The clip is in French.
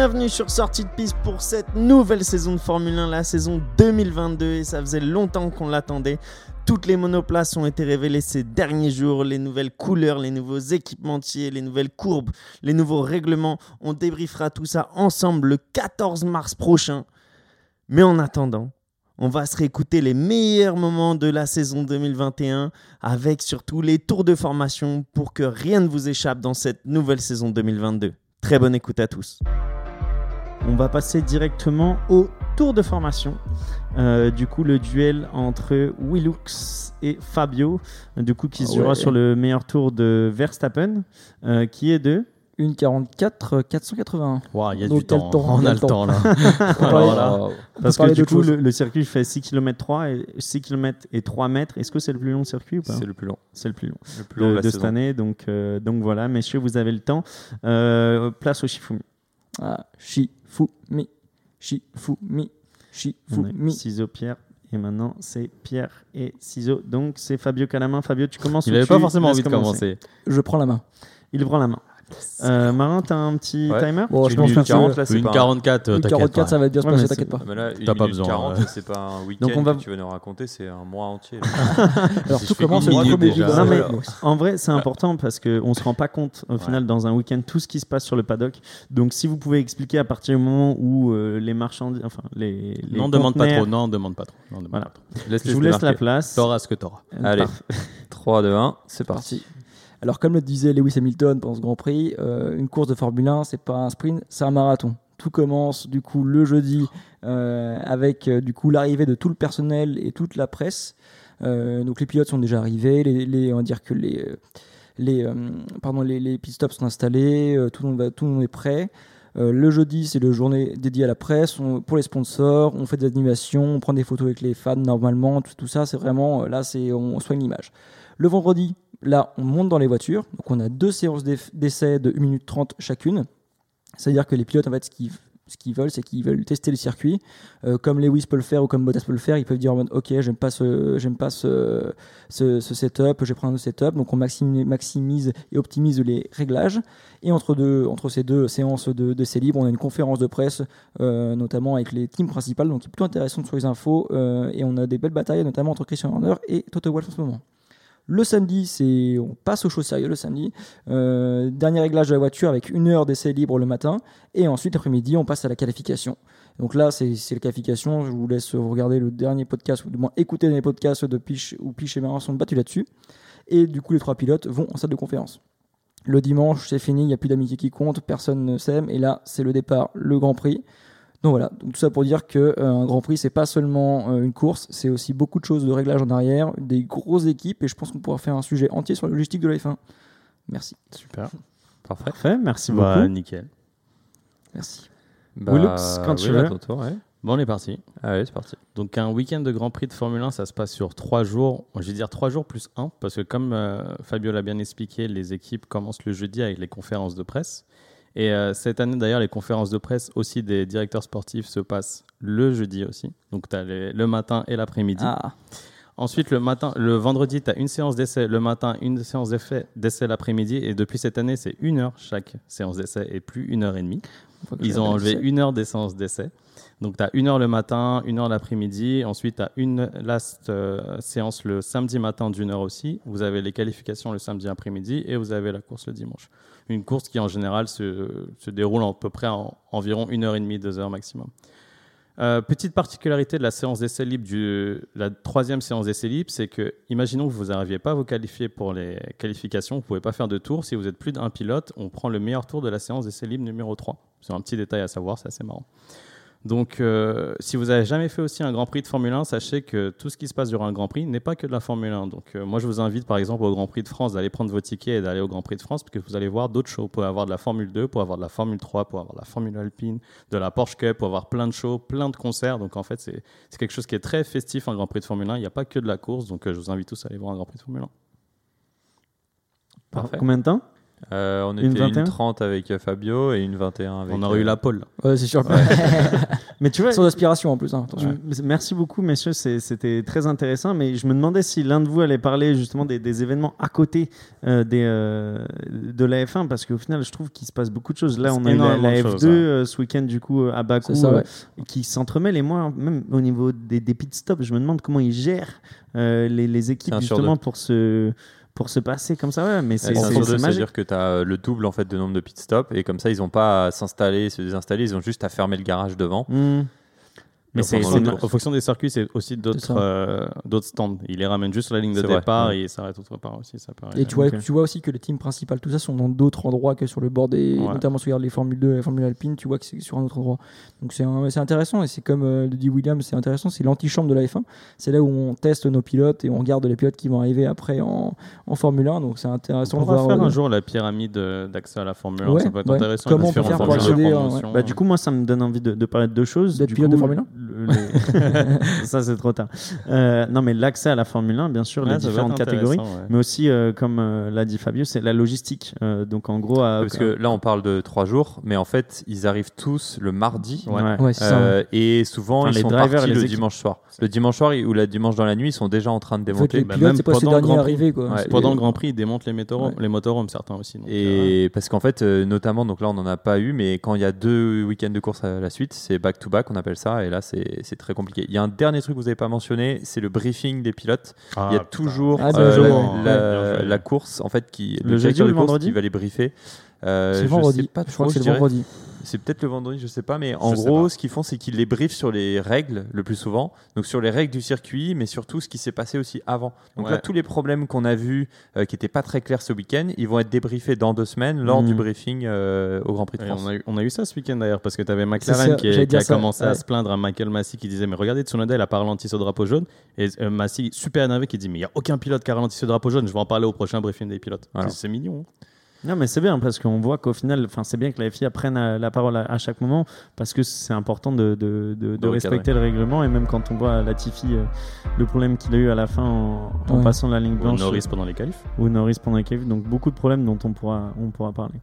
Bienvenue sur Sortie de piste pour cette nouvelle saison de Formule 1, la saison 2022 et ça faisait longtemps qu'on l'attendait. Toutes les monoplaces ont été révélées ces derniers jours, les nouvelles couleurs, les nouveaux équipementiers, les nouvelles courbes, les nouveaux règlements. On débriefera tout ça ensemble le 14 mars prochain. Mais en attendant, on va se réécouter les meilleurs moments de la saison 2021 avec surtout les tours de formation pour que rien ne vous échappe dans cette nouvelle saison 2022. Très bonne écoute à tous. On va passer directement au tour de formation. Euh, du coup, le duel entre Willux et Fabio, du coup, qui se jouera Ouais. sur le meilleur tour de Verstappen, euh, qui est de. Une 44 481. Wow, il y a Donc, du temps. temps, On a le temps. temps là. Parce que du coup, le, le circuit fait 6 km 3 et 6 km et 3 mètres. Est-ce que c'est le plus long circuit ou pas? C'est le plus long. C'est le plus long Le plus long de, cette année. Donc, euh, donc voilà, messieurs, vous avez le temps. Euh, place au Shifumi. Ah, Shifumi. Shifumi. Shifumi. Ciseaux, Pierre. Et maintenant, c'est Pierre et ciseaux. Donc, c'est Fabio Calamin. Fabio, tu commences Il n'avait tu pas forcément envie de commencer. Je prends la main. Il prend la main. Euh, Marin, t'as un petit Ouais. timer Bon, je pense une que 40 là, Une pas un- 44, une t'inquiète 44, pas. ça va bien se Ouais, passer, mais t'inquiète pas. Mais là, une T'as pas besoin, 40, ouais. c'est pas un week-end Donc on va- que tu veux nous raconter, c'est un mois entier. Alors, tout commence le. Non, mais-. En vrai, c'est important parce qu'on ne se rend pas compte au final dans un week-end tout ce qui se passe sur le paddock. Donc, si vous pouvez expliquer à partir du moment où euh, les marchandises, enfin les, les Non, demande pas trop. Non, demande pas trop. Non, demande Voilà. pas trop. Laisse Je vous laisse la place. T'auras ce que t'auras. Euh, Allez. parfait. 3, 2, 1, c'est parti. Alors, comme le disait Lewis Hamilton pendant ce Grand Prix, euh, une course de Formule 1, c'est pas un sprint, c'est un marathon. Tout commence du coup le jeudi euh, avec euh, du coup l'arrivée de tout le personnel et toute la presse. Donc les pilotes sont déjà arrivés, les, on va que les les pardon les, les pit stops sont installés, tout le monde va, tout est prêt. Le jeudi, c'est le journée dédiée à la presse. Pour les sponsors, on fait des animations, on prend des photos avec les fans normalement. Tout, tout ça, c'est vraiment là, c'est on soigne l'image. Le vendredi, là, on monte dans les voitures. Donc, on a deux séances d'essai de 1 minute 30 chacune. C'est-à-dire que les pilotes, en fait, ce qu'ils veulent, c'est qu'ils veulent tester le circuit. Euh, comme Lewis peut le faire ou comme Bottas peut le faire, ils peuvent dire Ok, j'aime pas, ce, j'aime pas ce, setup, je prendre un autre setup. Donc, on maximise, et optimise les réglages. Et entre, ces deux séances de, d'essai libre, on a une conférence de presse, euh, notamment avec les teams principales. Donc, c'est plutôt intéressant sur les infos. euh, et on a des belles batailles, notamment entre Christian Horner et Toto Wolff en ce moment. Le samedi, c'est on passe aux choses sérieuses le samedi. Euh, dernier réglage de la voiture avec une heure d'essai libre le matin. Et ensuite, après-midi, on passe à la qualification. Donc là, c'est la qualification. Je vous laisse regarder le dernier podcast, ou du moins écouter les podcasts de Piche, où Piche et Marin sont battus là-dessus. Et du coup, les trois pilotes vont en salle de conférence. Le dimanche, c'est fini, il n'y a plus d'amitié qui compte, personne ne s'aime. Et là, c'est le départ, le Grand Prix. Donc voilà, donc tout ça pour dire que euh, un Grand Prix c'est pas seulement euh, une course, c'est aussi beaucoup de choses de réglage en arrière, des grosses équipes et je pense qu'on pourra faire un sujet entier sur la logistique de la F1. Merci. Super. Parfait. Parfait, merci Bah, beaucoup. nickel. Merci. Willux, quand tu veux. tour, ouais. Bon, on est parti. Allez, c'est parti. Donc un week-end de Grand Prix de Formule 1, ça se passe sur trois jours. Je vais dire trois jours plus un, parce que comme euh, Fabio l'a bien expliqué, les équipes commencent le jeudi avec les conférences de presse. Et euh, cette année, d'ailleurs, les conférences de presse aussi des directeurs sportifs se passent le jeudi aussi. Donc tu as le matin et l'après-midi. Ah, Ensuite, le matin, le vendredi, tu as une séance d'essai le matin, une séance d'essai l'après-midi. Et depuis cette année, c'est une heure chaque séance d'essai et plus une heure et demie. Ils ont enlevé une heure des séances d'essai. Donc, tu as une heure le matin, une heure l'après-midi. Ensuite, tu as une last euh, séance le samedi matin d'une heure aussi. Vous avez les qualifications le samedi après-midi et vous avez la course le dimanche. Une course qui, en général, se, se déroule à peu près en environ une heure et demie, deux heures maximum. Euh, petite particularité de la séance d'essai libre, du, la troisième séance d'essai libre, c'est que, imaginons que vous n'arriviez pas à vous qualifier pour les qualifications, vous ne pouvez pas faire de tour. Si vous êtes plus d'un pilote, on prend le meilleur tour de la séance d'essai libre numéro 3. C'est un petit détail à savoir, c'est assez marrant. Donc, euh, si vous n'avez jamais fait aussi un Grand Prix de Formule 1, sachez que tout ce qui se passe durant un Grand Prix n'est pas que de la Formule 1. Donc, euh, moi, je vous invite, par exemple, au Grand Prix de France, d'aller prendre vos tickets et d'aller au Grand Prix de France, parce que vous allez voir d'autres shows. Vous pouvez avoir de la Formule 2, pour avoir de la Formule 3, pour avoir de la Formule Alpine, de la Porsche Cup, pour avoir plein de shows, plein de concerts. Donc, en fait, c'est quelque chose qui est très festif, un Grand Prix de Formule 1. Il n'y a pas que de la course. Donc, euh, je vous invite tous à aller voir un Grand Prix de Formule 1. Parfait. Combien de temps? Euh, on Une était 21? une 30 avec euh, Fabio et une 21 avec. On aurait eu euh, la pole. Ouais, c'est sûr. Mais tu vois, Sans aspiration en plus. hein, Merci beaucoup, messieurs. C'était très intéressant. Mais je me demandais si l'un de vous allait parler justement des, des événements à côté euh, des, euh, de la F1, parce qu'au final, je trouve qu'il se passe beaucoup de choses. Là, on a eu la, énormément la de F2 choses, ouais. euh, ce week-end, du coup, à Bakou, C'est ça, ouais. euh, qui s'entremêlent. Et moi, même au niveau des, des pit stops, je me demande comment ils gèrent euh, les, les équipes justement pour se, pour se passer comme ça. Ouais, mais c'est c'est-à-dire que tu as le double en fait de nombre de pit stops et comme ça ils n'ont pas à s'installer, se désinstaller, ils ont juste à fermer le garage devant. Hmm. Mais c'est. En fonction des circuits, c'est aussi d'autres euh, d'autres stands. Ils les ramènent juste sur la ligne de C'est vrai, départ ouais. et ils s'arrêtent autre part aussi. Ça. Et tu vois, tu vois aussi que les teams principales, tout ça, sont dans d'autres endroits que sur le bord des. Ouais. Notamment si tu regardes les Formule 2 et la Formule Alpine, tu vois que c'est sur un autre endroit. Donc c'est intéressant et c'est comme euh, le dit William, c'est intéressant. C'est l'antichambre de la F1. C'est là où on teste nos pilotes et on regarde les pilotes qui vont arriver après en, en Formule 1. Donc c'est intéressant On de va faire euh, un jour la pyramide euh, d'accès à la Formule 1. Ouais, ça peut être ouais. intéressant. Comment on peut faire pour accéder, euh. Bah, du coup, moi, ça me donne envie de, parler de deux choses. D'être Du pilote de Formule 1 le- Ça, c'est trop tard. Euh, non, mais l'accès à la Formule 1, bien sûr, Ouais, les différentes catégories. ouais. Mais aussi, euh, comme euh, l'a dit Fabio, c'est la logistique. Euh, donc, en gros, à- Parce que là on parle de trois jours, mais en fait ils arrivent tous le mardi. Ouais. Ça. et souvent Enfin, ils les sont drivers partis les le équipes. dimanche soir. Le dimanche soir ou la dimanche dans la nuit, ils sont déjà en train de En fait, démonter. les bah, pilotes, même c'est pas ces pendant le derniers Grand. Quoi. Pendant le Grand Prix, ils démontent les motorhomes, Ouais. les motorhomes certains aussi. donc, euh, Et parce qu'en fait, euh, notamment, donc là on n'en a pas eu, mais quand il y a deux week-ends de course à la suite, c'est back-to-back, on appelle ça, et là c'est c'est très compliqué. Il y a un dernier truc que vous n'avez pas mentionné, c'est le briefing des pilotes. ah, il y a putain. toujours Ah, euh, la, Ouais, course, en fait, qui, Le jeudi ou le course vendredi qui va les briefer. Euh, C'est je vendredi. sais pas Je crois que c'est je le vendredi. C'est peut-être le vendredi, je sais pas, mais en Je gros, ce qu'ils font, c'est qu'ils les briefent sur les règles le plus souvent, donc sur les règles du circuit, mais surtout ce qui s'est passé aussi avant. Donc Ouais. là, tous les problèmes qu'on a vus euh, qui n'étaient pas très clairs ce week-end, ils vont être débriefés dans deux semaines lors Mhm. du briefing euh, au Grand Prix de France. on, a eu, on a eu ça ce week-end d'ailleurs, parce que tu avais McLaren qui, est- j'allais qui a ça, commencé à se plaindre à Michael Massey qui disait Mais regardez, Tsunoda, il a pas ralenti ce drapeau jaune. Et euh, Massey, super énervé, qui dit Mais il n'y a aucun pilote qui a ralenti ce drapeau jaune, je vais en parler au prochain briefing des pilotes. C'est mignon. hein. Non, mais c'est bien parce qu'on voit qu'au final, enfin, c'est bien que la FIA prenne euh, la parole à, à chaque moment parce que c'est important de, de, de- respecter le règlement. Et même quand on voit Latifi, euh, le problème qu'il a eu à la fin en, en Ouais. passant la ligne Ou blanche Norris pendant les qualifs. ou Norris pendant les qualifs. Donc, beaucoup de problèmes dont on pourra, on pourra parler.